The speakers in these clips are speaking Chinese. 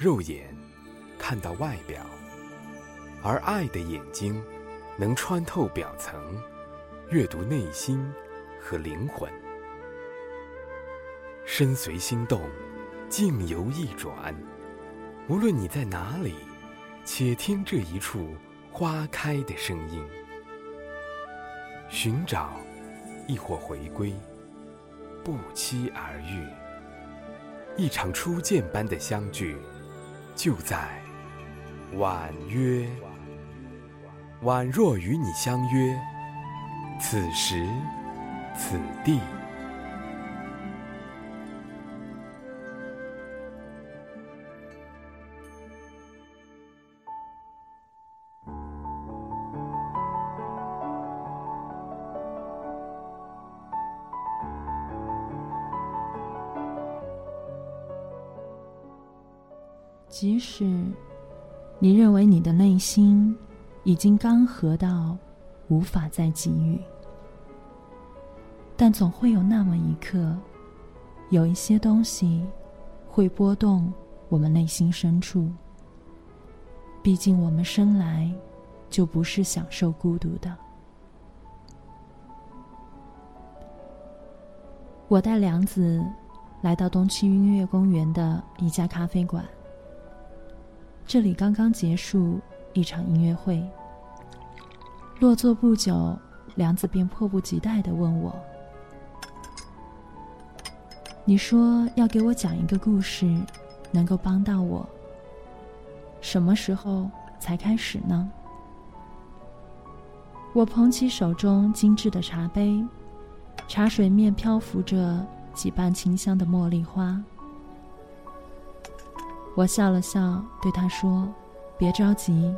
肉眼看到外表，而爱的眼睛能穿透表层，阅读内心和灵魂。身随心动，境由意转。无论你在哪里，且听这一处花开的声音。寻找，亦或回归，不期而遇。一场初见般的相聚。就在婉约，宛若与你相约，此时此地。即使你认为你的内心已经干涸到无法再给予，但总会有那么一刻，有一些东西会波动我们内心深处。毕竟我们生来就不是享受孤独的。我带梁子来到东区音乐公园的一家咖啡馆。这里刚刚结束一场音乐会，落座不久，梁子便迫不及待的问我：“你说要给我讲一个故事，能够帮到我，什么时候才开始呢？”我捧起手中精致的茶杯，茶水面漂浮着几瓣清香的茉莉花。我笑了笑，对他说：“别着急，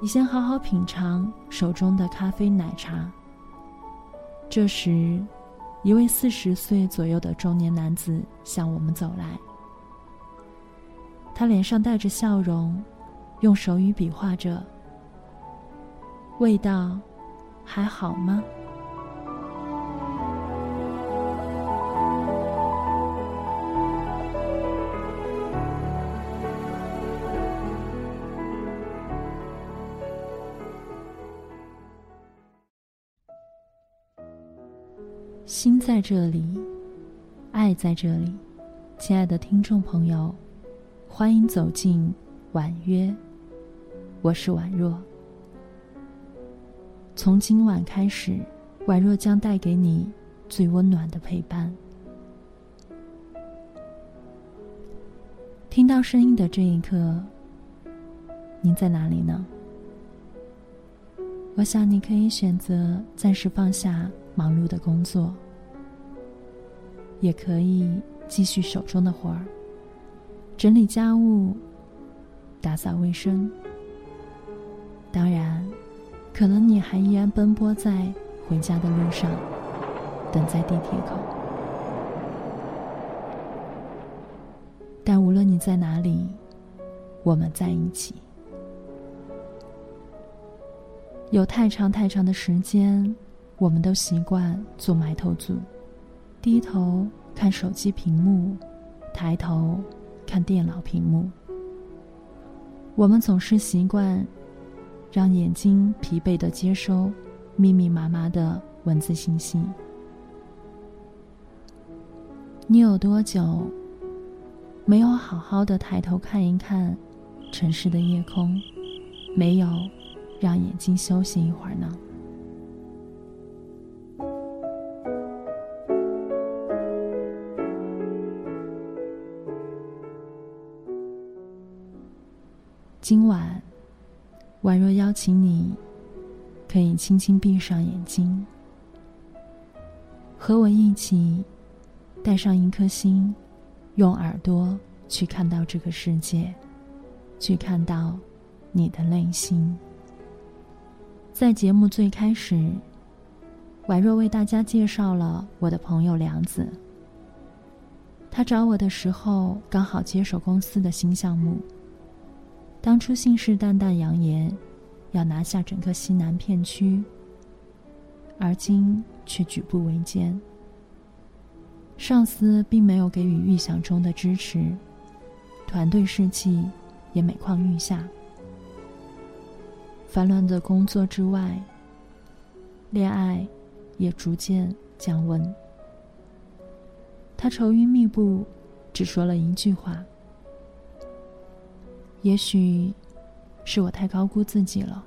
你先好好品尝手中的咖啡奶茶。”这时，一位四十岁左右的中年男子向我们走来，他脸上带着笑容，用手语比划着：“味道还好吗？”在这里，爱在这里，亲爱的听众朋友，欢迎走进婉约。我是婉若。从今晚开始，婉若将带给你最温暖的陪伴。听到声音的这一刻，您在哪里呢？我想你可以选择暂时放下。忙碌的工作，也可以继续手中的活儿，整理家务、打扫卫生。当然，可能你还依然奔波在回家的路上，等在地铁口。但无论你在哪里，我们在一起。有太长太长的时间。我们都习惯做埋头族，低头看手机屏幕，抬头看电脑屏幕。我们总是习惯让眼睛疲惫的接收密密麻麻的文字信息。你有多久没有好好的抬头看一看城市的夜空，没有让眼睛休息一会儿呢？今晚，宛若邀请你，可以轻轻闭上眼睛，和我一起带上一颗心，用耳朵去看到这个世界，去看到你的内心。在节目最开始，宛若为大家介绍了我的朋友梁子。他找我的时候，刚好接手公司的新项目。当初信誓旦旦扬言要拿下整个西南片区，而今却举步维艰。上司并没有给予预想中的支持，团队士气也每况愈下。烦乱的工作之外，恋爱也逐渐降温。他愁云密布，只说了一句话：“也许是我太高估自己了，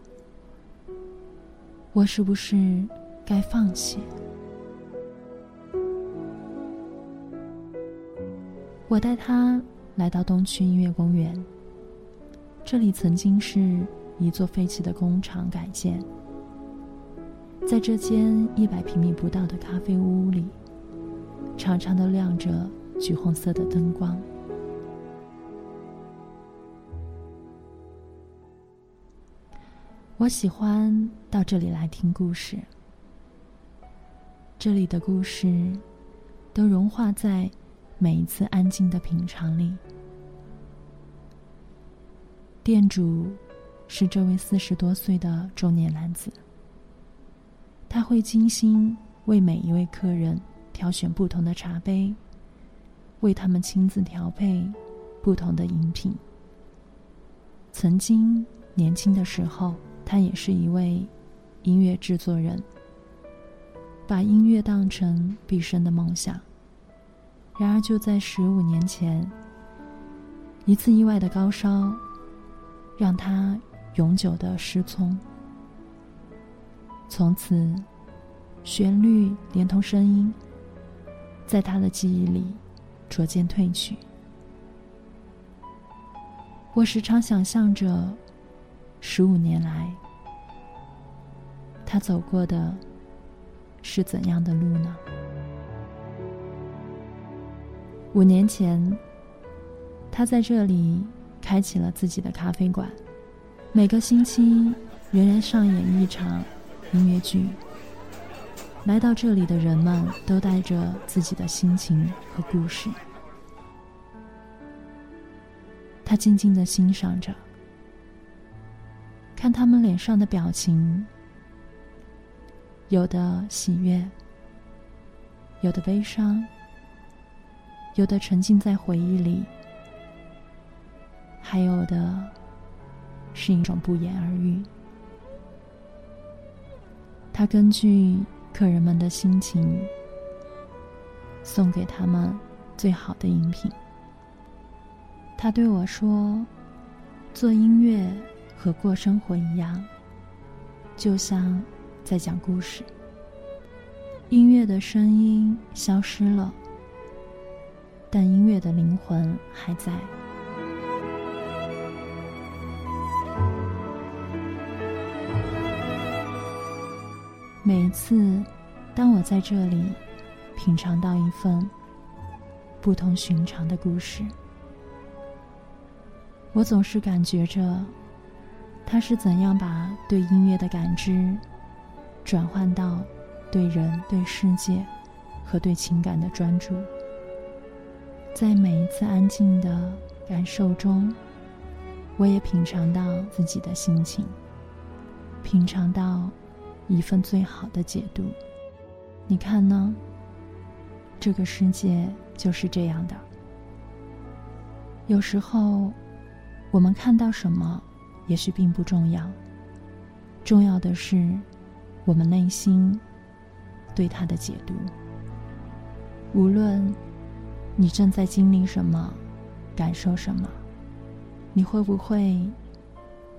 我是不是该放弃？”我带他来到东区音乐公园。这里曾经是一座废弃的工厂改建。在这间一百平米不到的咖啡屋里。长长的亮着橘红色的灯光。我喜欢到这里来听故事。这里的故事都融化在每一次安静的品尝里。店主是这位四十多岁的中年男子，他会精心为每一位客人。挑选不同的茶杯，为他们亲自调配不同的饮品。曾经年轻的时候，他也是一位音乐制作人，把音乐当成毕生的梦想。然而，就在十五年前，一次意外的高烧，让他永久的失聪。从此，旋律连同声音。在他的记忆里，逐渐褪去。我时常想象着，十五年来，他走过的是怎样的路呢？五年前，他在这里开启了自己的咖啡馆，每个星期仍然上演一场音乐剧。来到这里的人们都带着自己的心情和故事。他静静的欣赏着，看他们脸上的表情，有的喜悦，有的悲伤，有的沉浸在回忆里，还有的是一种不言而喻。他根据。客人们的心情，送给他们最好的饮品。他对我说：“做音乐和过生活一样，就像在讲故事。音乐的声音消失了，但音乐的灵魂还在。”每一次，当我在这里品尝到一份不同寻常的故事，我总是感觉着他是怎样把对音乐的感知转换到对人、对世界和对情感的专注。在每一次安静的感受中，我也品尝到自己的心情，品尝到。一份最好的解读，你看呢？这个世界就是这样的。有时候，我们看到什么，也许并不重要。重要的是，我们内心对它的解读。无论你正在经历什么，感受什么，你会不会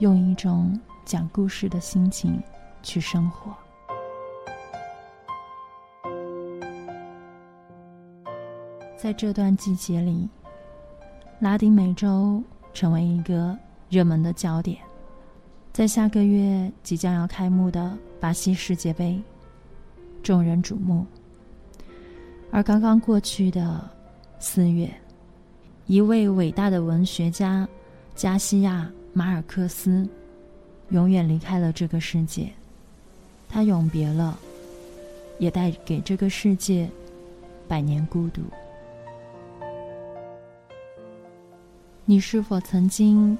用一种讲故事的心情？去生活。在这段季节里，拉丁美洲成为一个热门的焦点。在下个月即将要开幕的巴西世界杯，众人瞩目。而刚刚过去的四月，一位伟大的文学家加西亚·马尔克斯永远离开了这个世界。他永别了，也带给这个世界百年孤独。你是否曾经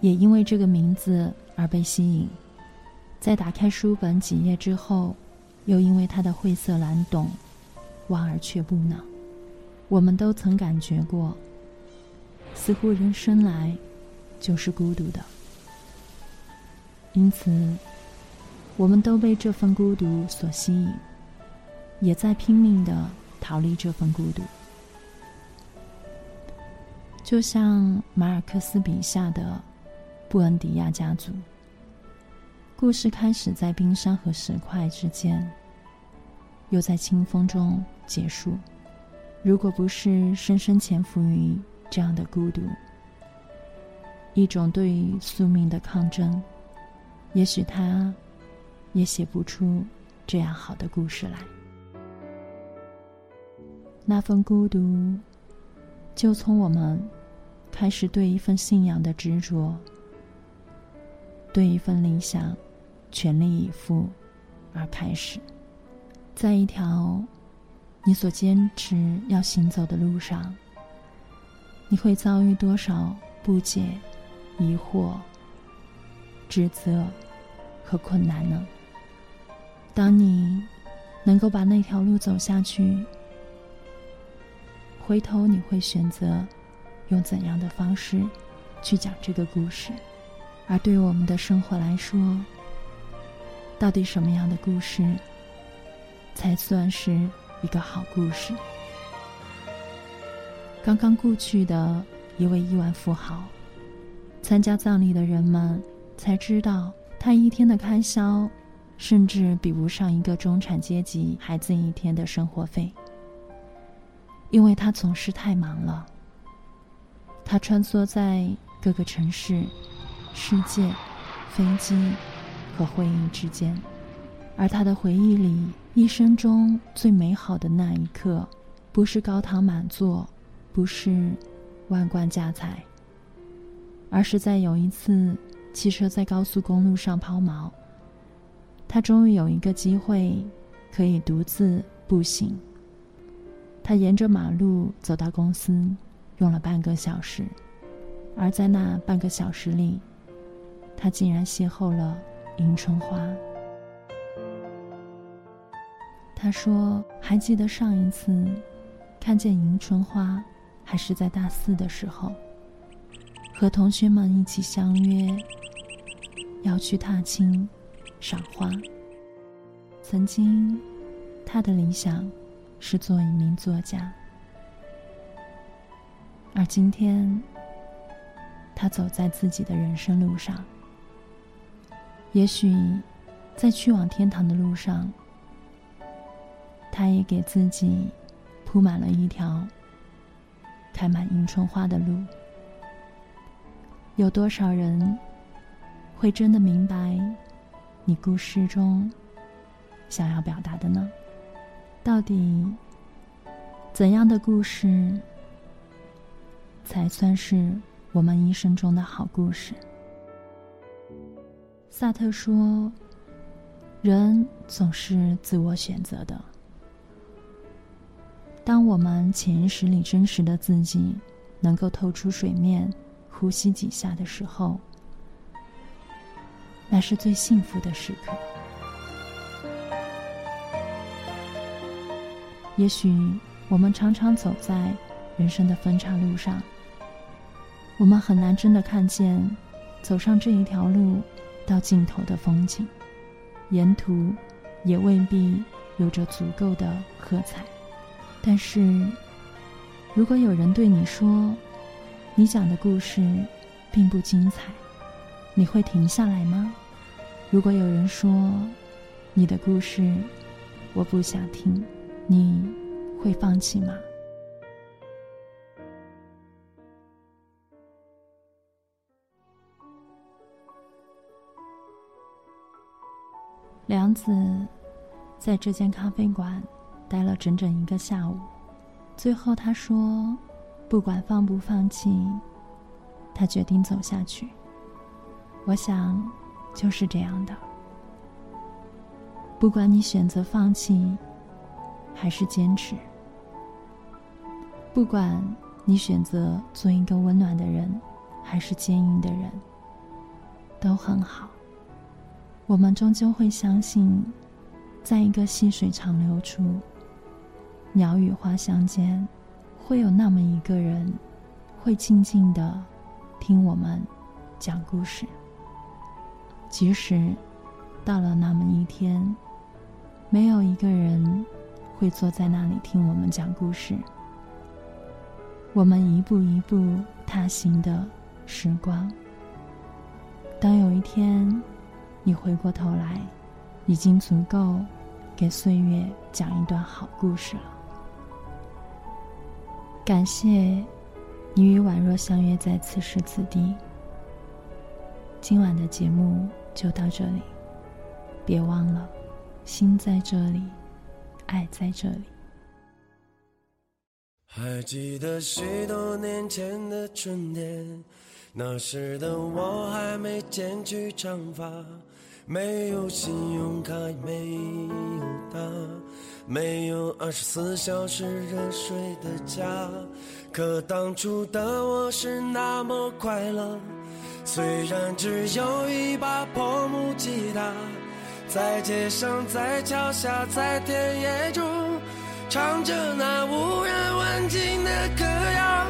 也因为这个名字而被吸引？在打开书本几页之后，又因为他的晦涩难懂望而却步呢？我们都曾感觉过，似乎人生来就是孤独的。因此，我们都被这份孤独所吸引，也在拼命的逃离这份孤独。就像马尔克斯笔下的布恩迪亚家族，故事开始在冰山和石块之间，又在清风中结束。如果不是深深潜伏于这样的孤独，一种对于宿命的抗争，也许他也写不出这样好的故事来。那份孤独，就从我们。开始对一份信仰的执着，对一份理想全力以赴而开始，在一条你所坚持要行走的路上，你会遭遇多少不解、疑惑、指责和困难呢？当你能够把那条路走下去，回头你会选择。用怎样的方式去讲这个故事？而对于我们的生活来说，到底什么样的故事才算是一个好故事？刚刚故去的一位亿万富豪，参加葬礼的人们才知道，他一天的开销甚至比不上一个中产阶级孩子一天的生活费，因为他总是太忙了。他穿梭在各个城市、世界、飞机和会议之间，而他的回忆里，一生中最美好的那一刻，不是高堂满座，不是万贯家财，而是在有一次汽车在高速公路上抛锚，他终于有一个机会可以独自步行。他沿着马路走到公司。用了半个小时，而在那半个小时里，他竟然邂逅了迎春花。他说：“还记得上一次看见迎春花，还是在大四的时候，和同学们一起相约要去踏青、赏花。曾经，他的理想是做一名作家。”而今天，他走在自己的人生路上。也许，在去往天堂的路上，他也给自己铺满了一条开满迎春花的路。有多少人会真的明白你故事中想要表达的呢？到底怎样的故事？才算是我们一生中的好故事。萨特说：“人总是自我选择的。当我们潜意识里真实的自己能够透出水面，呼吸几下的时候，那是最幸福的时刻。也许我们常常走在人生的分岔路上。”我们很难真的看见走上这一条路到尽头的风景，沿途也未必有着足够的喝彩。但是，如果有人对你说你讲的故事并不精彩，你会停下来吗？如果有人说你的故事我不想听，你会放弃吗？王子在这间咖啡馆待了整整一个下午，最后他说：“不管放不放弃，他决定走下去。”我想，就是这样的。不管你选择放弃，还是坚持；不管你选择做一个温暖的人，还是坚硬的人，都很好。我们终究会相信，在一个细水长流处、鸟语花香间，会有那么一个人，会静静的听我们讲故事。即使到了那么一天，没有一个人会坐在那里听我们讲故事，我们一步一步踏行的时光。当有一天你回过头来，已经足够给岁月讲一段好故事了。感谢你与宛若相约在此时此地。今晚的节目就到这里，别忘了，心在这里，爱在这里。还记得许多年前的春天。那时的我还没剪去长发，没有信用卡，没有他，没有二十四小时热水的家。可当初的我是那么快乐，虽然只有一把破木吉他，在街上，在桥下，在田野中，唱着那无人问津的歌谣。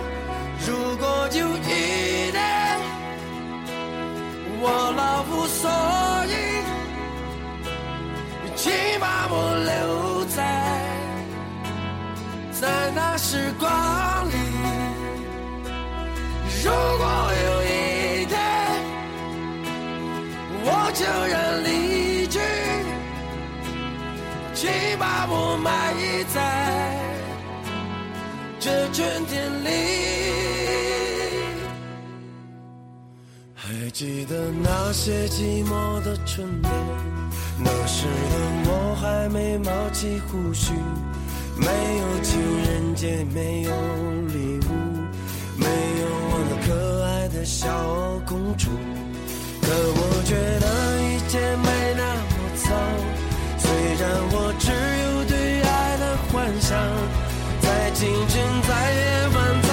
如果有一。我老无所依，请把我留在在那时光里。如果有一天我就要离去，请把我埋在这春天里。记得那些寂寞的春天那时的我还没冒起胡须没有情人节没有礼物没有我那可爱的小公主。可我觉得一切没那么糟虽然我只有对爱的幻想在清晨在夜晚。